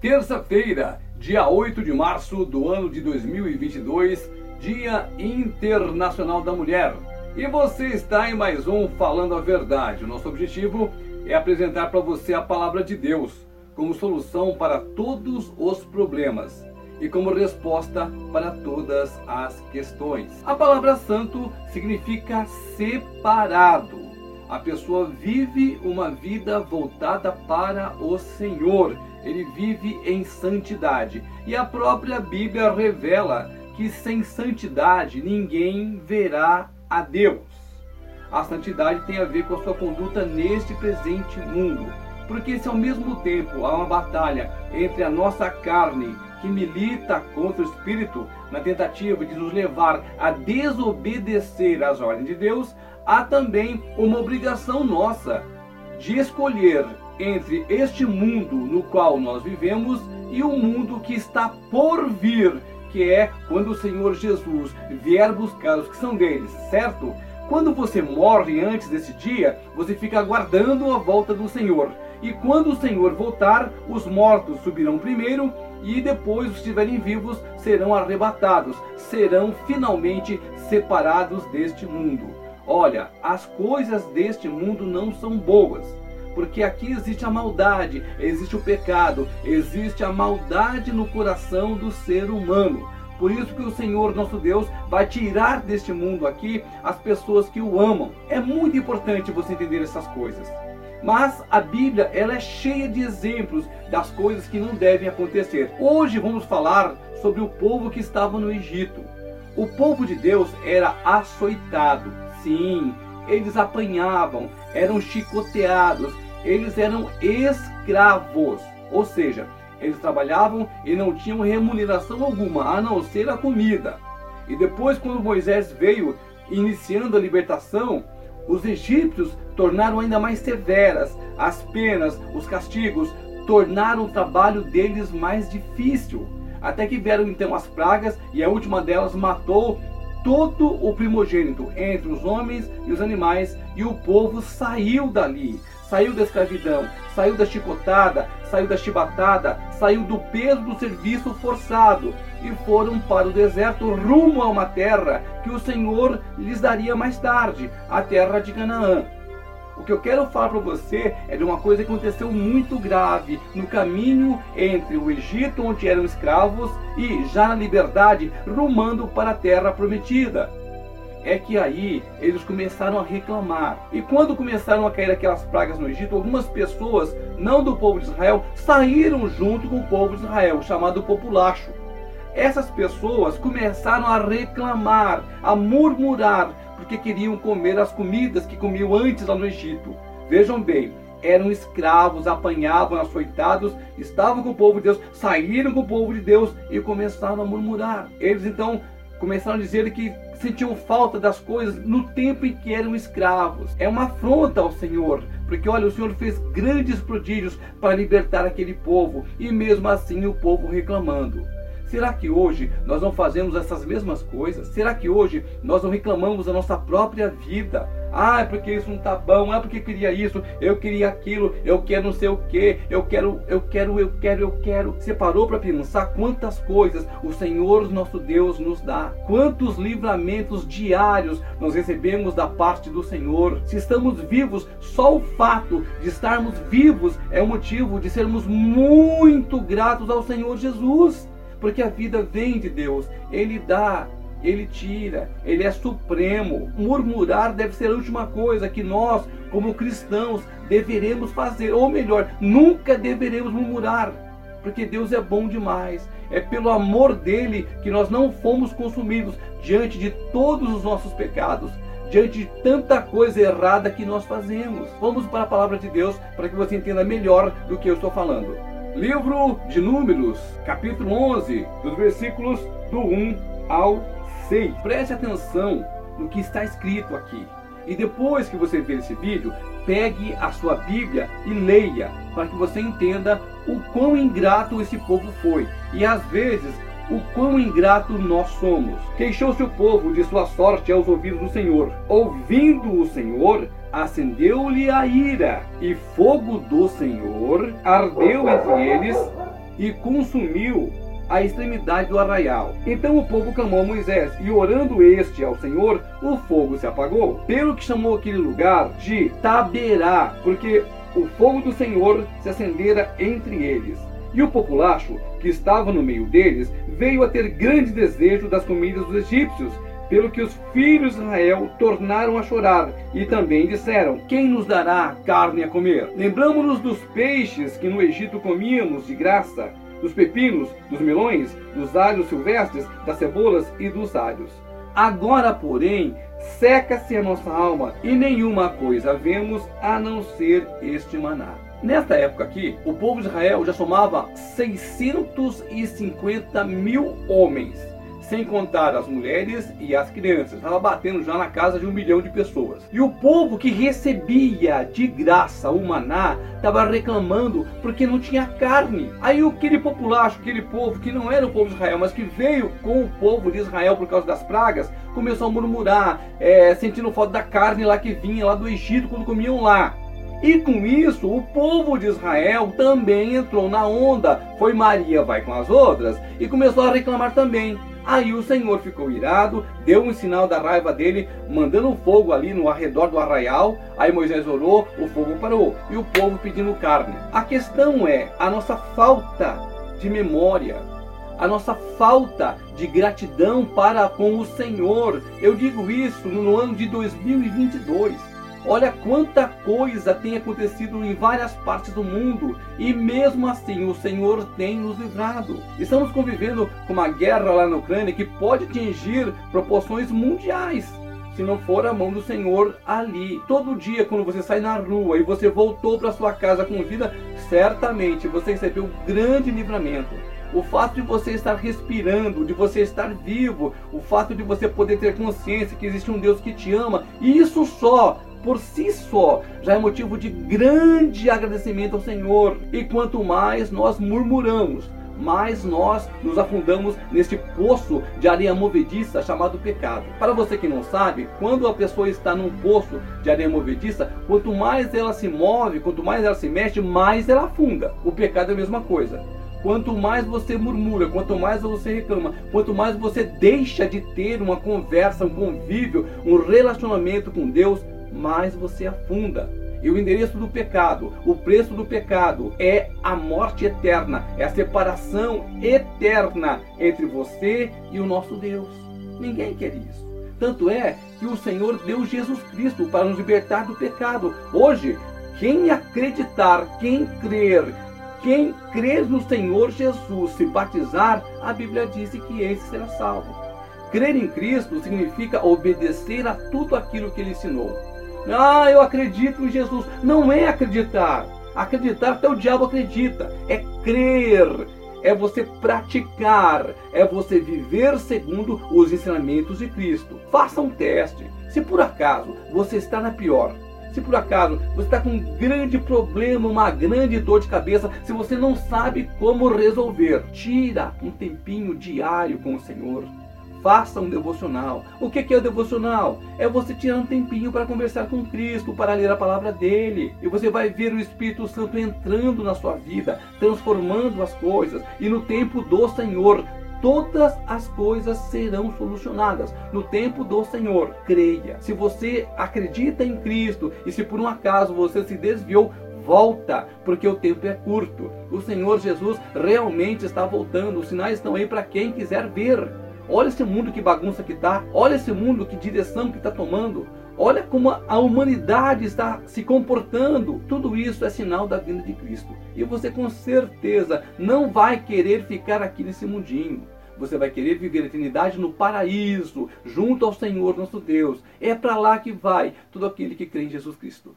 Terça-feira, dia 8 de março do ano de 2022, Dia Internacional da Mulher. E você está em mais um Falando a Verdade. Nosso objetivo é apresentar para você a palavra de Deus como solução para todos os problemas e como resposta para todas as questões. A palavra santo significa separado. A pessoa vive uma vida voltada para o Senhor ele vive em santidade. E a própria Bíblia revela que sem santidade ninguém verá a Deus. A santidade tem a ver com a sua conduta neste presente mundo. Porque se ao mesmo tempo há uma batalha entre a nossa carne, que milita contra o Espírito, na tentativa de nos levar a desobedecer às ordens de Deus, há também uma obrigação nossa de escolher entre este mundo no qual nós vivemos e o mundo que está por vir, que é quando o Senhor Jesus vier buscar os que são deles, certo? Quando você morre antes desse dia, você fica aguardando a volta do Senhor. E quando o Senhor voltar, os mortos subirão primeiro e depois os que estiverem vivos serão arrebatados, serão finalmente separados deste mundo. Olha, as coisas deste mundo não são boas porque aqui existe a maldade, existe o pecado, existe a maldade no coração do ser humano. Por isso que o Senhor nosso Deus vai tirar deste mundo aqui as pessoas que o amam. É muito importante você entender essas coisas. Mas a Bíblia ela é cheia de exemplos das coisas que não devem acontecer. Hoje vamos falar sobre o povo que estava no Egito. O povo de Deus era açoitado. Sim, eles apanhavam, eram chicoteados, eles eram escravos, ou seja, eles trabalhavam e não tinham remuneração alguma, a não ser a comida. E depois, quando Moisés veio iniciando a libertação, os egípcios tornaram ainda mais severas as penas, os castigos, tornaram o trabalho deles mais difícil. Até que vieram então as pragas e a última delas matou todo o primogênito entre os homens e os animais, e o povo saiu dali, saiu da escravidão, saiu da chicotada, saiu da chibatada, saiu do peso do serviço forçado e foram para o deserto rumo a uma terra que o Senhor lhes daria mais tarde, a terra de Canaã. O que eu quero falar para você é de uma coisa que aconteceu muito grave no caminho entre o Egito, onde eram escravos, e já na liberdade, rumando para a terra prometida. É que aí eles começaram a reclamar. E quando começaram a cair aquelas pragas no Egito, algumas pessoas, não do povo de Israel, saíram junto com o povo de Israel, chamado populacho. Essas pessoas começaram a reclamar, a murmurar, porque queriam comer as comidas que comiam antes lá no Egito. Vejam bem, eram escravos, apanhavam, açoitados, estavam com o povo de Deus, saíram com o povo de Deus e começaram a murmurar. Eles então começaram a dizer que sentiam falta das coisas no tempo em que eram escravos. É uma afronta ao Senhor, porque olha, o Senhor fez grandes prodígios para libertar aquele povo e mesmo assim o povo reclamando. Será que hoje nós não fazemos essas mesmas coisas? Será que hoje nós não reclamamos da nossa própria vida? Ah, é porque isso não tá bom, ah, é porque eu queria isso, eu queria aquilo, eu quero não sei o que, eu quero, eu quero, eu quero, eu quero. Você parou para pensar quantas coisas o Senhor nosso Deus nos dá? Quantos livramentos diários nós recebemos da parte do Senhor? Se estamos vivos, só o fato de estarmos vivos é um motivo de sermos muito gratos ao Senhor Jesus porque a vida vem de Deus, Ele dá, Ele tira, Ele é supremo. Murmurar deve ser a última coisa que nós, como cristãos, deveremos fazer, ou melhor, nunca deveremos murmurar, porque Deus é bom demais. É pelo amor dele que nós não fomos consumidos diante de todos os nossos pecados diante de tanta coisa errada que nós fazemos. Vamos para a palavra de Deus para que você entenda melhor do que eu estou falando. Livro de Números, capítulo 11, dos versículos do 1 ao 6. Preste atenção no que está escrito aqui. E depois que você ver esse vídeo, pegue a sua Bíblia e leia, para que você entenda o quão ingrato esse povo foi. E às vezes, o quão ingrato nós somos. Queixou-se o povo de sua sorte aos ouvidos do Senhor. Ouvindo o Senhor, acendeu-lhe a ira, e fogo do Senhor ardeu entre eles, e consumiu a extremidade do arraial. Então o povo clamou Moisés, e orando este ao Senhor, o fogo se apagou. Pelo que chamou aquele lugar de Taberá, porque o fogo do Senhor se acendera entre eles. E o populacho, que estava no meio deles, veio a ter grande desejo das comidas dos egípcios, pelo que os filhos de Israel tornaram a chorar e também disseram: Quem nos dará carne a comer? Lembramos-nos dos peixes que no Egito comíamos de graça, dos pepinos, dos melões, dos alhos silvestres, das cebolas e dos alhos. Agora, porém, seca-se a nossa alma e nenhuma coisa vemos a não ser este maná. Nesta época aqui, o povo de Israel já somava 650 mil homens sem contar as mulheres e as crianças. Estava batendo já na casa de um milhão de pessoas. E o povo que recebia de graça o maná estava reclamando porque não tinha carne. Aí aquele populacho, aquele povo que não era o povo de Israel, mas que veio com o povo de Israel por causa das pragas, começou a murmurar, é, sentindo falta da carne lá que vinha lá do Egito quando comiam lá. E com isso, o povo de Israel também entrou na onda. Foi Maria, vai com as outras, e começou a reclamar também. Aí o Senhor ficou irado, deu um sinal da raiva dele, mandando fogo ali no arredor do arraial. Aí Moisés orou, o fogo parou e o povo pedindo carne. A questão é a nossa falta de memória, a nossa falta de gratidão para com o Senhor. Eu digo isso no ano de 2022. Olha quanta coisa tem acontecido em várias partes do mundo e mesmo assim o Senhor tem nos livrado. Estamos convivendo com uma guerra lá na Ucrânia que pode atingir proporções mundiais se não for a mão do Senhor ali. Todo dia, quando você sai na rua e você voltou para sua casa com vida, certamente você recebeu um grande livramento. O fato de você estar respirando, de você estar vivo, o fato de você poder ter consciência que existe um Deus que te ama, isso só por si só já é motivo de grande agradecimento ao Senhor. E quanto mais nós murmuramos, mais nós nos afundamos neste poço de areia movediça chamado pecado. Para você que não sabe, quando a pessoa está num poço de areia movediça, quanto mais ela se move, quanto mais ela se mexe, mais ela afunda. O pecado é a mesma coisa. Quanto mais você murmura, quanto mais você reclama, quanto mais você deixa de ter uma conversa, um convívio, um relacionamento com Deus, mais você afunda. E o endereço do pecado, o preço do pecado é a morte eterna, é a separação eterna entre você e o nosso Deus. Ninguém quer isso. Tanto é que o Senhor deu Jesus Cristo para nos libertar do pecado. Hoje, quem acreditar, quem crer, quem crer no Senhor Jesus, se batizar, a Bíblia diz que esse será salvo. Crer em Cristo significa obedecer a tudo aquilo que ele ensinou. Ah, eu acredito em Jesus. Não é acreditar. Acreditar até o diabo acredita. É crer. É você praticar. É você viver segundo os ensinamentos de Cristo. Faça um teste. Se por acaso você está na pior, se por acaso você está com um grande problema, uma grande dor de cabeça, se você não sabe como resolver, tira um tempinho diário com o Senhor. Faça um devocional. O que é o devocional? É você tirar um tempinho para conversar com Cristo, para ler a palavra dele. E você vai ver o Espírito Santo entrando na sua vida, transformando as coisas. E no tempo do Senhor, todas as coisas serão solucionadas no tempo do Senhor. Creia. Se você acredita em Cristo e se por um acaso você se desviou, volta, porque o tempo é curto. O Senhor Jesus realmente está voltando. Os sinais estão aí para quem quiser ver. Olha esse mundo que bagunça que está. Olha esse mundo que direção que está tomando. Olha como a humanidade está se comportando. Tudo isso é sinal da vinda de Cristo. E você com certeza não vai querer ficar aqui nesse mundinho. Você vai querer viver a eternidade no paraíso, junto ao Senhor nosso Deus. É para lá que vai todo aquele que crê em Jesus Cristo.